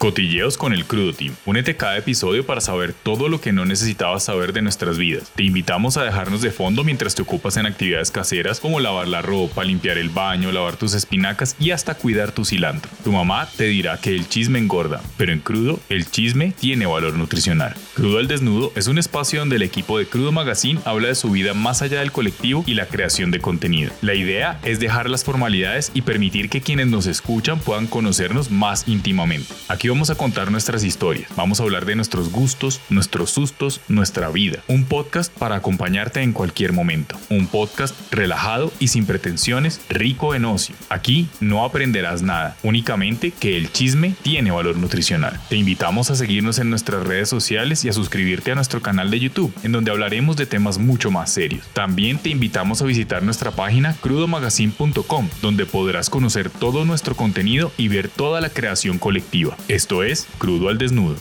Cotilleos con el Crudo Team. Únete cada episodio para saber todo lo que no necesitabas saber de nuestras vidas. Te invitamos a dejarnos de fondo mientras te ocupas en actividades caseras como lavar la ropa, limpiar el baño, lavar tus espinacas y hasta cuidar tu cilantro. Tu mamá te dirá que el chisme engorda, pero en Crudo el chisme tiene valor nutricional. Crudo al Desnudo es un espacio donde el equipo de Crudo Magazine habla de su vida más allá del colectivo y la creación de contenido. La idea es dejar las formalidades y permitir que quienes nos escuchan puedan conocernos más íntimamente. Aquí vamos a contar nuestras historias, vamos a hablar de nuestros gustos, nuestros sustos, nuestra vida. Un podcast para acompañarte en cualquier momento. Un podcast relajado y sin pretensiones, rico en ocio. Aquí no aprenderás nada, únicamente que el chisme tiene valor nutricional. Te invitamos a seguirnos en nuestras redes sociales y a suscribirte a nuestro canal de YouTube, en donde hablaremos de temas mucho más serios. También te invitamos a visitar nuestra página crudomagazine.com, donde podrás conocer todo nuestro contenido y ver toda la creación colectiva. Esto es Crudo al Desnudo.